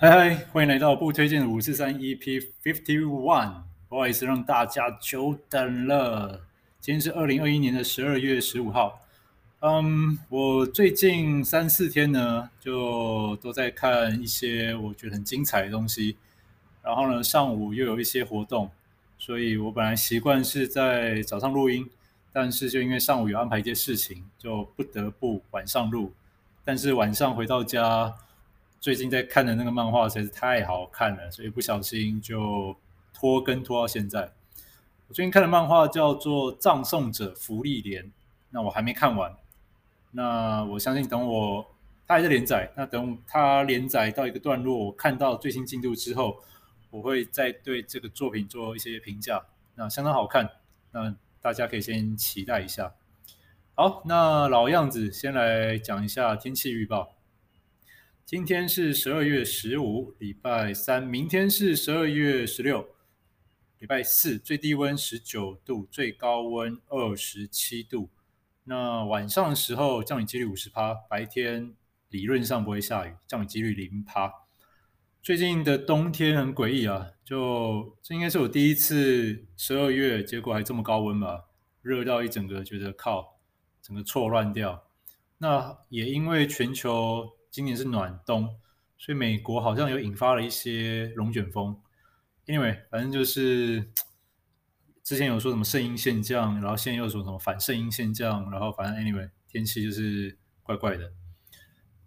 嗨嗨，欢迎来到不推荐的五四三 EP Fifty One，不好意思让大家久等了。今天是二零二一年的十二月十五号。嗯，我最近三四天呢，就都在看一些我觉得很精彩的东西。然后呢，上午又有一些活动，所以我本来习惯是在早上录音，但是就因为上午有安排一些事情，就不得不晚上录。但是晚上回到家。最近在看的那个漫画实在是太好看了，所以不小心就拖更拖到现在。我最近看的漫画叫做《葬送者芙莉莲》，那我还没看完。那我相信等我它还在连载，那等它连载到一个段落，我看到最新进度之后，我会再对这个作品做一些评价。那相当好看，那大家可以先期待一下。好，那老样子，先来讲一下天气预报。今天是十二月十五，礼拜三；明天是十二月十六，礼拜四。最低温十九度，最高温二十七度。那晚上的时候降雨几率五十趴，白天理论上不会下雨，降雨几率零趴。最近的冬天很诡异啊，就这应该是我第一次十二月，结果还这么高温吧，热到一整个觉得靠，整个错乱掉。那也因为全球。今年是暖冬，所以美国好像有引发了一些龙卷风。Anyway，反正就是 之前有说什么圣婴现象，然后现在又说什么反圣婴现象，然后反正 Anyway，天气就是怪怪的。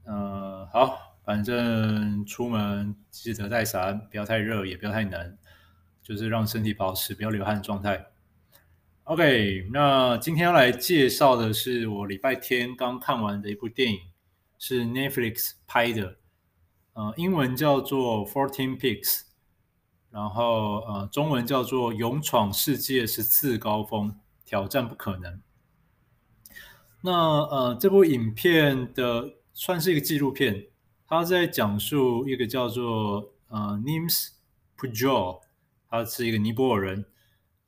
呃，好，反正出门记得带伞，不要太热，也不要太冷，就是让身体保持不要流汗的状态。OK，那今天要来介绍的是我礼拜天刚看完的一部电影。是 Netflix 拍的，呃，英文叫做 Fourteen Peaks，然后呃，中文叫做《勇闯世界十次高峰，挑战不可能》。那呃，这部影片的算是一个纪录片，它在讲述一个叫做呃 Nims Pujol，他是一个尼泊尔人，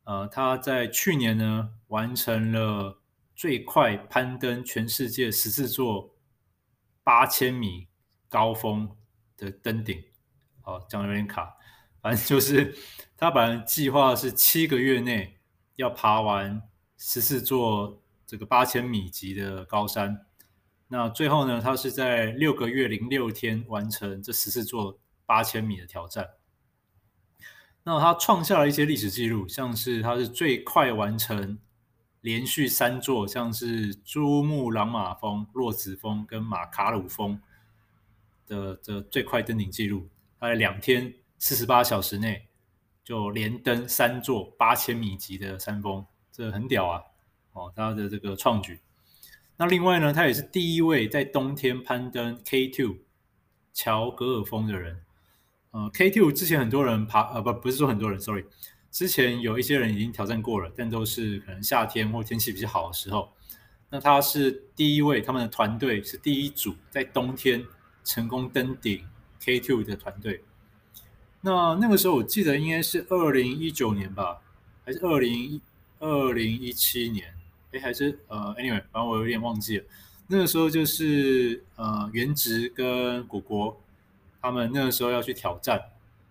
呃，他在去年呢完成了最快攀登全世界十四座。八千米高峰的登顶，好，讲的有点卡，反正就是他本来计划是七个月内要爬完十四座这个八千米级的高山，那最后呢，他是在六个月零六天完成这十四座八千米的挑战。那他创下了一些历史记录，像是他是最快完成。连续三座，像是珠穆朗玛峰、洛子峰跟马卡鲁峰的的最快登顶记录，他在两天四十八小时内就连登三座八千米级的山峰，这很屌啊！哦，他的这个创举。那另外呢，他也是第一位在冬天攀登 K2 乔格尔峰的人。呃，K2 之前很多人爬，呃，不，不是说很多人，sorry。之前有一些人已经挑战过了，但都是可能夏天或天气比较好的时候。那他是第一位，他们的团队是第一组在冬天成功登顶 K2 的团队。那那个时候我记得应该是二零一九年吧，还是二零二零一七年？哎，还是呃，anyway，反正我有点忘记了。那个时候就是呃，元植跟果果他们那个时候要去挑战，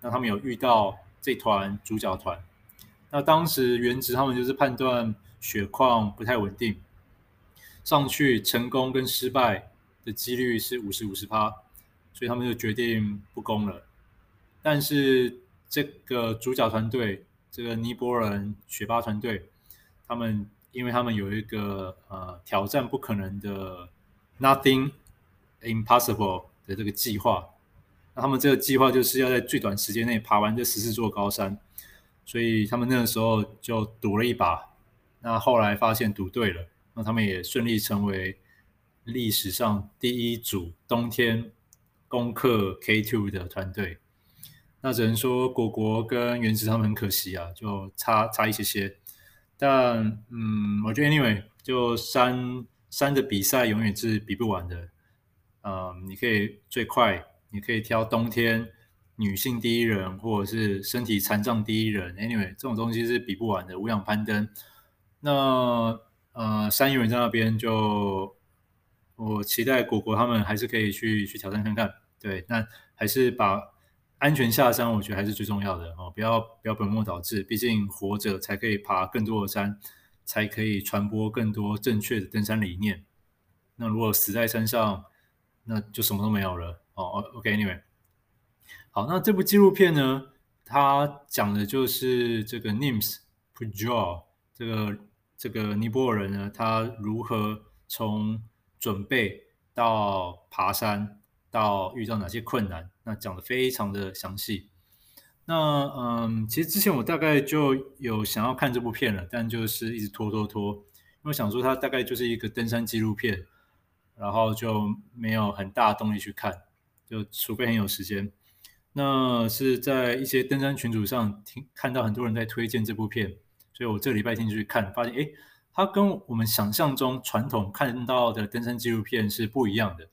那他们有遇到这团主角团。那当时元植他们就是判断雪况不太稳定，上去成功跟失败的几率是五十五十趴，所以他们就决定不攻了。但是这个主角团队，这个尼泊尔人雪巴团队，他们因为他们有一个呃挑战不可能的 Nothing Impossible 的这个计划，那他们这个计划就是要在最短时间内爬完这十四座高山。所以他们那个时候就赌了一把，那后来发现赌对了，那他们也顺利成为历史上第一组冬天攻克 K2 的团队。那只能说果果跟原子他们很可惜啊，就差差一些些。但嗯，我觉得 anyway，就山山的比赛永远是比不完的。嗯，你可以最快，你可以挑冬天。女性第一人，或者是身体残障第一人，anyway，这种东西是比不完的。无氧攀登，那呃，山友在那边就，我期待果果他们还是可以去去挑战看看。对，那还是把安全下山，我觉得还是最重要的哦，不要不要本末倒置，毕竟活着才可以爬更多的山，才可以传播更多正确的登山理念。那如果死在山上，那就什么都没有了哦。OK，Anyway，好，那这部纪录片呢，它讲的就是这个 Nims Pujol，这个这个尼泊尔人呢，他如何从准备到爬山。到遇到哪些困难，那讲得非常的详细。那嗯，其实之前我大概就有想要看这部片了，但就是一直拖拖拖，因为想说它大概就是一个登山纪录片，然后就没有很大动力去看，就除非很有时间。那是在一些登山群组上听看到很多人在推荐这部片，所以我这个礼拜天就去看，发现诶，它跟我们想象中传统看到的登山纪录片是不一样的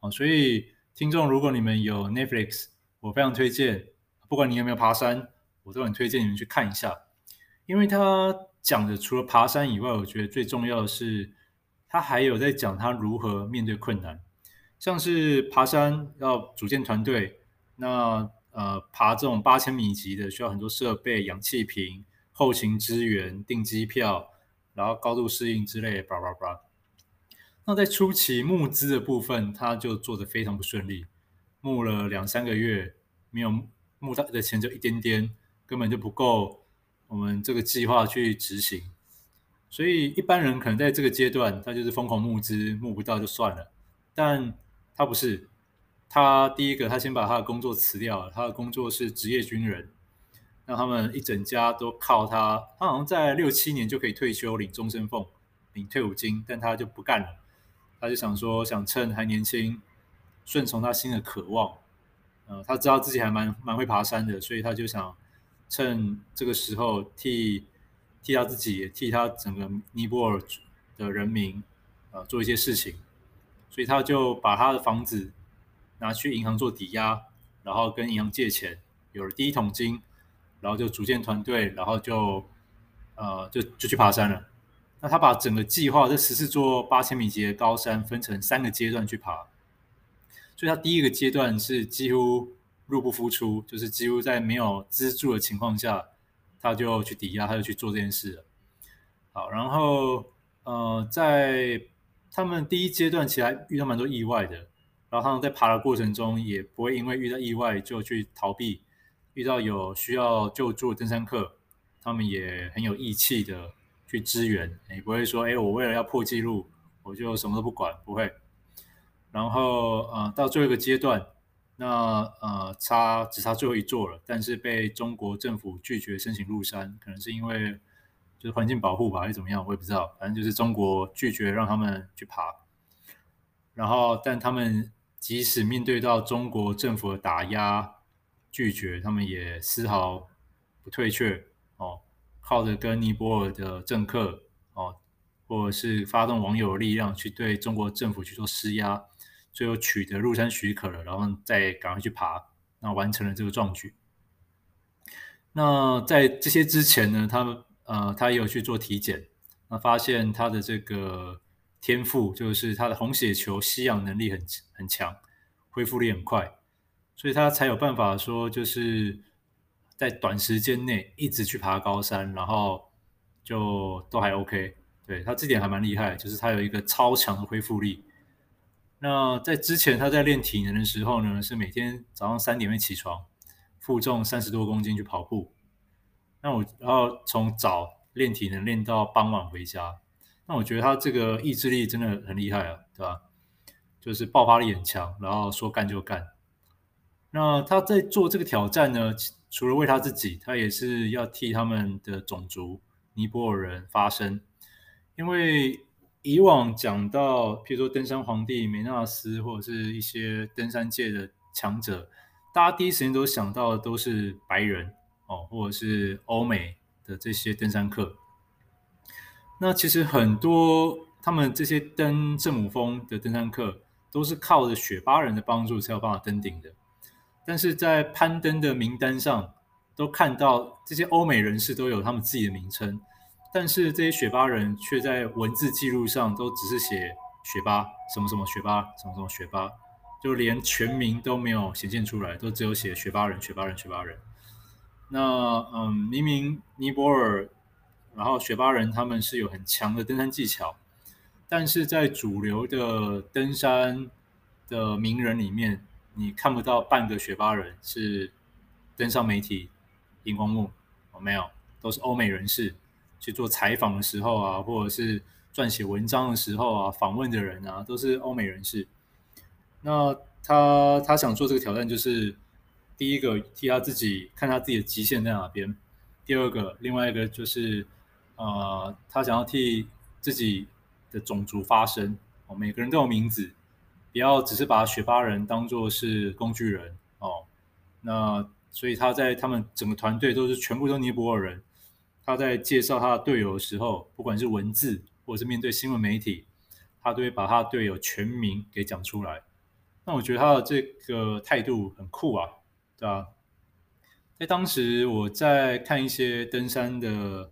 啊，所以。听众，如果你们有 Netflix，我非常推荐。不管你有没有爬山，我都很推荐你们去看一下，因为他讲的除了爬山以外，我觉得最重要的是，他还有在讲他如何面对困难。像是爬山要组建团队，那呃爬这种八千米级的，需要很多设备、氧气瓶、后勤支援、订机票，然后高度适应之类的，叭叭叭。那在初期募资的部分，他就做得非常不顺利，募了两三个月，没有募到的钱就一点点，根本就不够我们这个计划去执行。所以一般人可能在这个阶段，他就是疯狂募资，募不到就算了。但他不是，他第一个，他先把他的工作辞掉了，他的工作是职业军人，那他们一整家都靠他，他好像在六七年就可以退休，领终身俸，领退伍金，但他就不干了。他就想说，想趁还年轻，顺从他心的渴望。呃，他知道自己还蛮蛮会爬山的，所以他就想趁这个时候替替他自己，替他整个尼泊尔的人民，呃，做一些事情。所以他就把他的房子拿去银行做抵押，然后跟银行借钱，有了第一桶金，然后就组建团队，然后就呃就就去爬山了。那他把整个计划这十四座八千米级的高山分成三个阶段去爬，所以他第一个阶段是几乎入不敷出，就是几乎在没有资助的情况下，他就去抵押，他就去做这件事了。好，然后呃，在他们第一阶段其实还遇到蛮多意外的，然后他们在爬的过程中也不会因为遇到意外就去逃避，遇到有需要救助的登山客，他们也很有义气的。去支援，也不会说，哎，我为了要破纪录，我就什么都不管，不会。然后，呃，到最后一个阶段，那呃，差只差最后一座了，但是被中国政府拒绝申请入山，可能是因为就是环境保护吧，还是怎么样，我也不知道。反正就是中国拒绝让他们去爬。然后，但他们即使面对到中国政府的打压、拒绝，他们也丝毫不退却哦。靠着跟尼泊尔的政客哦，或者是发动网友的力量去对中国政府去做施压，最后取得入山许可了，然后再赶快去爬，那完成了这个壮举。那在这些之前呢，他呃，他也有去做体检，那发现他的这个天赋就是他的红血球吸氧能力很很强，恢复力很快，所以他才有办法说就是。在短时间内一直去爬高山，然后就都还 OK，对，他这点还蛮厉害，就是他有一个超强的恢复力。那在之前他在练体能的时候呢，是每天早上三点会起床，负重三十多公斤去跑步。那我然后从早练体能练到傍晚回家，那我觉得他这个意志力真的很厉害啊，对吧？就是爆发力很强，然后说干就干。那他在做这个挑战呢，除了为他自己，他也是要替他们的种族尼泊尔人发声。因为以往讲到，譬如说登山皇帝梅纳斯，或者是一些登山界的强者，大家第一时间都想到的都是白人哦，或者是欧美的这些登山客。那其实很多他们这些登圣母峰的登山客，都是靠着雪巴人的帮助才有办法登顶的。但是在攀登的名单上，都看到这些欧美人士都有他们自己的名称，但是这些雪巴人却在文字记录上都只是写雪巴什么什么雪巴什么什么雪巴，就连全名都没有显现出来，都只有写雪巴人、雪巴人、雪巴人。那嗯，明明尼泊尔，然后雪巴人他们是有很强的登山技巧，但是在主流的登山的名人里面，你看不到半个雪巴人是登上媒体荧光幕，哦，没有，都是欧美人士去做采访的时候啊，或者是撰写文章的时候啊，访问的人啊，都是欧美人士。那他他想做这个挑战，就是第一个替他自己看他自己的极限在哪边，第二个，另外一个就是呃，他想要替自己的种族发声哦，每个人都有名字，不要只是把雪巴人当作是工具人哦。那所以他在他们整个团队都是全部都尼泊尔人。他在介绍他的队友的时候，不管是文字或者是面对新闻媒体，他都会把他的队友全名给讲出来。那我觉得他的这个态度很酷啊，对吧？在当时我在看一些登山的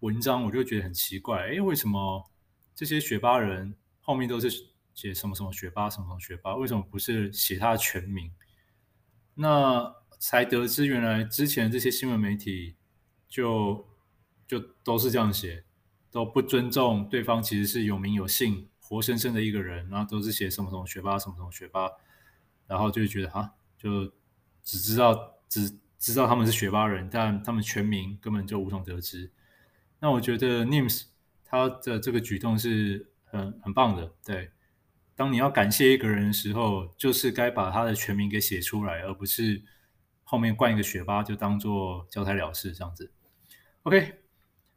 文章，我就觉得很奇怪，哎，为什么这些雪巴人后面都是写什么什么雪巴什么什么雪巴，为什么不是写他的全名？那才得知原来之前这些新闻媒体就。就都是这样写，都不尊重对方，其实是有名有姓、活生生的一个人，然后都是写什么什么学霸，什么什么学霸，然后就觉得啊，就只知道只知道他们是雪巴人，但他们全名根本就无从得知。那我觉得 Nims 他的这个举动是很很棒的，对。当你要感谢一个人的时候，就是该把他的全名给写出来，而不是后面冠一个学霸就当做交差了事这样子。OK。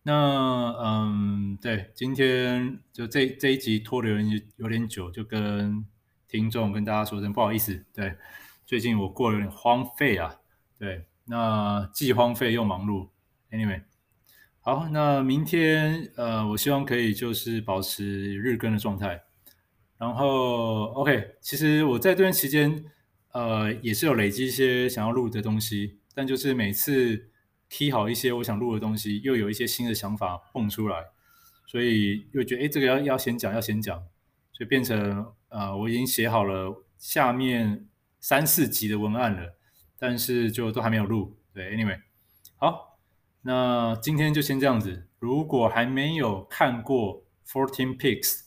那嗯，对，今天就这这一集拖的有有点久，就跟听众跟大家说声不好意思。对，最近我过得有点荒废啊。对，那既荒废又忙碌。Anyway，好，那明天呃，我希望可以就是保持日更的状态。然后 OK，其实我在这段期间呃也是有累积一些想要录的东西，但就是每次。key 好一些我想录的东西，又有一些新的想法蹦出来，所以又觉得哎，这个要要先讲，要先讲，所以变成呃，我已经写好了下面三四集的文案了，但是就都还没有录。对，anyway，好，那今天就先这样子。如果还没有看过 Fourteen Picks，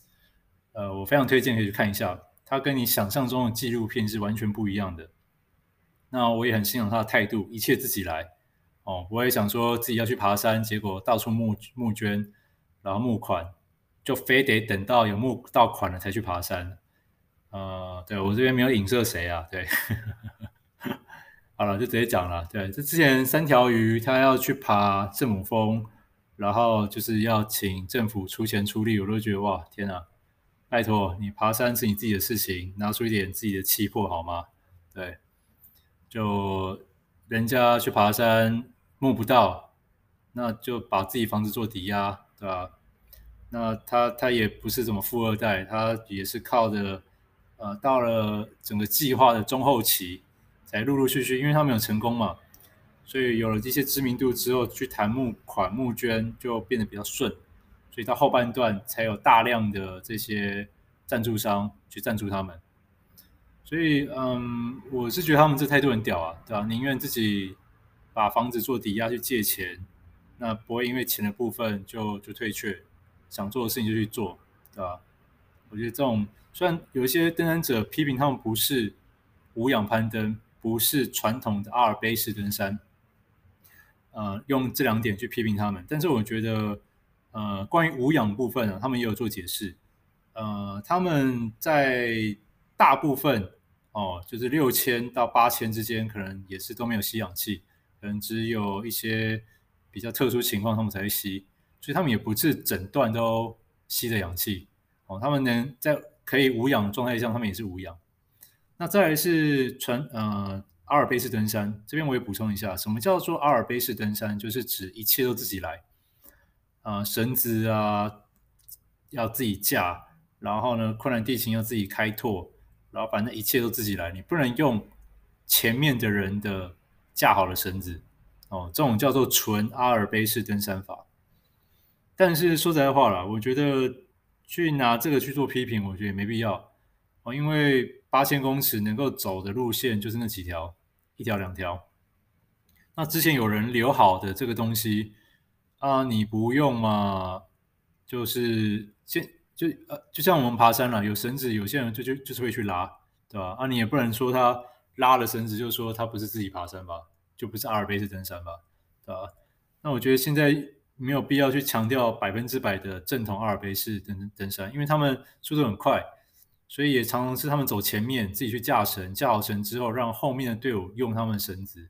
呃，我非常推荐可以去看一下，它跟你想象中的纪录片是完全不一样的。那我也很欣赏他的态度，一切自己来。哦，我也想说自己要去爬山，结果到处募募捐，然后募款，就非得等到有募到款了才去爬山。呃，对，我这边没有影射谁啊，对，好了，就直接讲了。对，这之前三条鱼他要去爬圣母峰，然后就是要请政府出钱出力，我都觉得哇，天哪，拜托你爬山是你自己的事情，拿出一点自己的气魄好吗？对，就人家去爬山。摸不到，那就把自己房子做抵押，对吧？那他他也不是什么富二代，他也是靠着，呃，到了整个计划的中后期，才陆陆续续，因为他们有成功嘛，所以有了这些知名度之后，去谈募款募捐就变得比较顺，所以到后半段才有大量的这些赞助商去赞助他们，所以嗯，我是觉得他们这态度很屌啊，对吧？宁愿自己。把房子做抵押去借钱，那不会因为钱的部分就就退却，想做的事情就去做，对吧？我觉得这种虽然有一些登山者批评他们不是无氧攀登，不是传统的阿尔卑斯登山，呃，用这两点去批评他们，但是我觉得，呃，关于无氧部分啊，他们也有做解释，呃，他们在大部分哦，就是六千到八千之间，可能也是都没有吸氧气。可能只有一些比较特殊情况，他们才会吸，所以他们也不是整段都吸着氧气哦。他们能在可以无氧状态下，他们也是无氧。那再来是传呃阿尔卑斯登山，这边我也补充一下，什么叫做阿尔卑斯登山？就是指一切都自己来啊、呃，绳子啊要自己架，然后呢困难地形要自己开拓，然后反正一切都自己来，你不能用前面的人的。架好了绳子，哦，这种叫做纯阿尔卑斯登山法。但是说实在话啦，我觉得去拿这个去做批评，我觉得也没必要哦，因为八千公尺能够走的路线就是那几条，一条两条。那之前有人留好的这个东西啊，你不用嘛？就是现就呃，就像我们爬山了，有绳子，有些人就就就是会去拉，对吧？啊，你也不能说他拉了绳子，就说他不是自己爬山吧，就不是阿尔卑斯登山吧，对吧？那我觉得现在没有必要去强调百分之百的正统阿尔卑斯登登山，因为他们速度很快，所以也常常是他们走前面，自己去架绳，架好绳之后，让后面的队伍用他们绳子。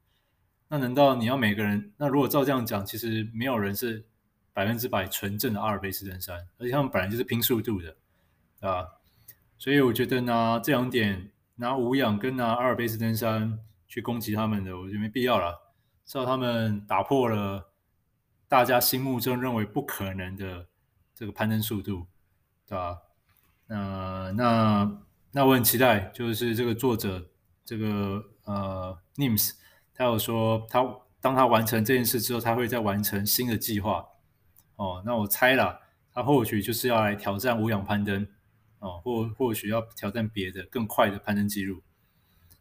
那难道你要每个人？那如果照这样讲，其实没有人是百分之百纯正的阿尔卑斯登山，而且他们本来就是拼速度的，啊，所以我觉得拿这两点，拿无氧跟拿阿尔卑斯登山去攻击他们的，我觉得没必要了。至少他们打破了大家心目中认为不可能的这个攀登速度，对吧？呃，那那我很期待，就是这个作者这个呃 Nims。他有说，他当他完成这件事之后，他会再完成新的计划。哦，那我猜了，他或许就是要来挑战无氧攀登，哦，或或许要挑战别的更快的攀登记录。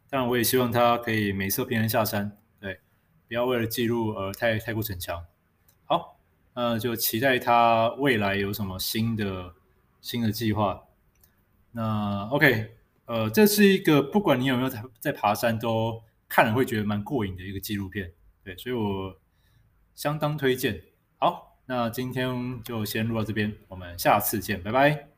当然，我也希望他可以美色平安下山，对，不要为了记录而太太过逞强。好，那就期待他未来有什么新的新的计划。那 OK，呃，这是一个不管你有没有在在爬山都。看了会觉得蛮过瘾的一个纪录片，对，所以我相当推荐。好，那今天就先录到这边，我们下次见，拜拜。